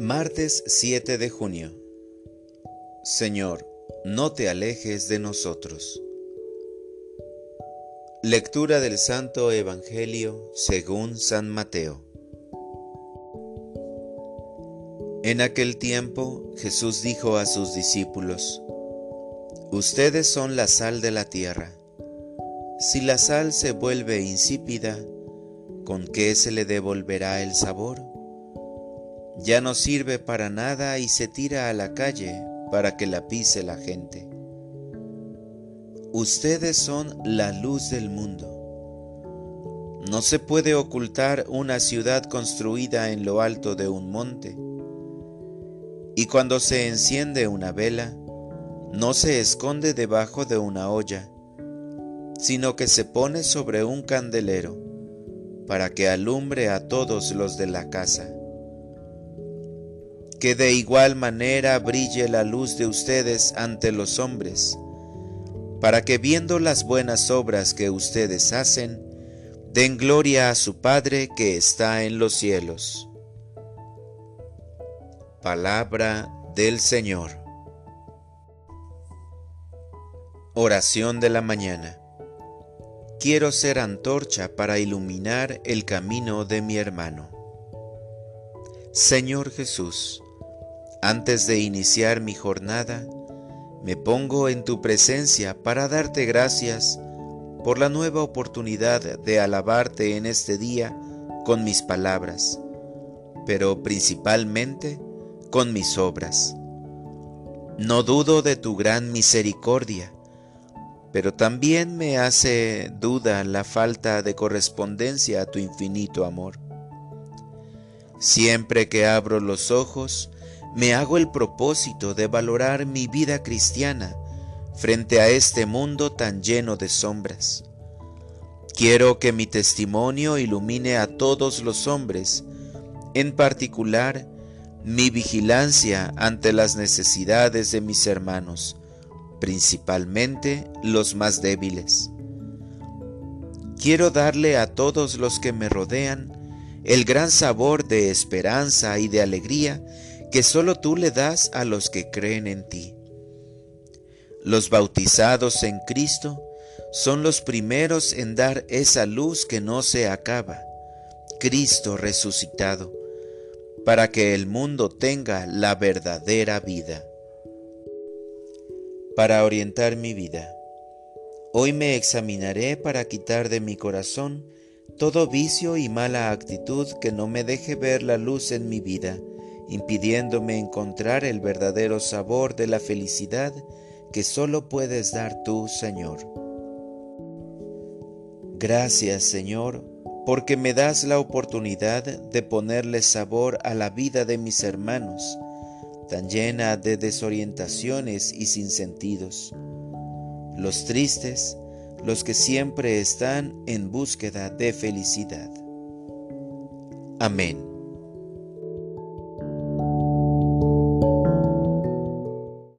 Martes 7 de junio. Señor, no te alejes de nosotros. Lectura del Santo Evangelio según San Mateo. En aquel tiempo Jesús dijo a sus discípulos, Ustedes son la sal de la tierra. Si la sal se vuelve insípida, ¿con qué se le devolverá el sabor? Ya no sirve para nada y se tira a la calle para que la pise la gente. Ustedes son la luz del mundo. No se puede ocultar una ciudad construida en lo alto de un monte. Y cuando se enciende una vela, no se esconde debajo de una olla, sino que se pone sobre un candelero, para que alumbre a todos los de la casa que de igual manera brille la luz de ustedes ante los hombres, para que viendo las buenas obras que ustedes hacen, den gloria a su Padre que está en los cielos. Palabra del Señor. Oración de la mañana. Quiero ser antorcha para iluminar el camino de mi hermano. Señor Jesús, antes de iniciar mi jornada, me pongo en tu presencia para darte gracias por la nueva oportunidad de alabarte en este día con mis palabras, pero principalmente con mis obras. No dudo de tu gran misericordia, pero también me hace duda la falta de correspondencia a tu infinito amor. Siempre que abro los ojos, me hago el propósito de valorar mi vida cristiana frente a este mundo tan lleno de sombras. Quiero que mi testimonio ilumine a todos los hombres, en particular mi vigilancia ante las necesidades de mis hermanos, principalmente los más débiles. Quiero darle a todos los que me rodean el gran sabor de esperanza y de alegría que solo tú le das a los que creen en ti. Los bautizados en Cristo son los primeros en dar esa luz que no se acaba, Cristo resucitado, para que el mundo tenga la verdadera vida. Para orientar mi vida, hoy me examinaré para quitar de mi corazón todo vicio y mala actitud que no me deje ver la luz en mi vida impidiéndome encontrar el verdadero sabor de la felicidad que solo puedes dar tú, Señor. Gracias, Señor, porque me das la oportunidad de ponerle sabor a la vida de mis hermanos, tan llena de desorientaciones y sin sentidos. Los tristes, los que siempre están en búsqueda de felicidad. Amén.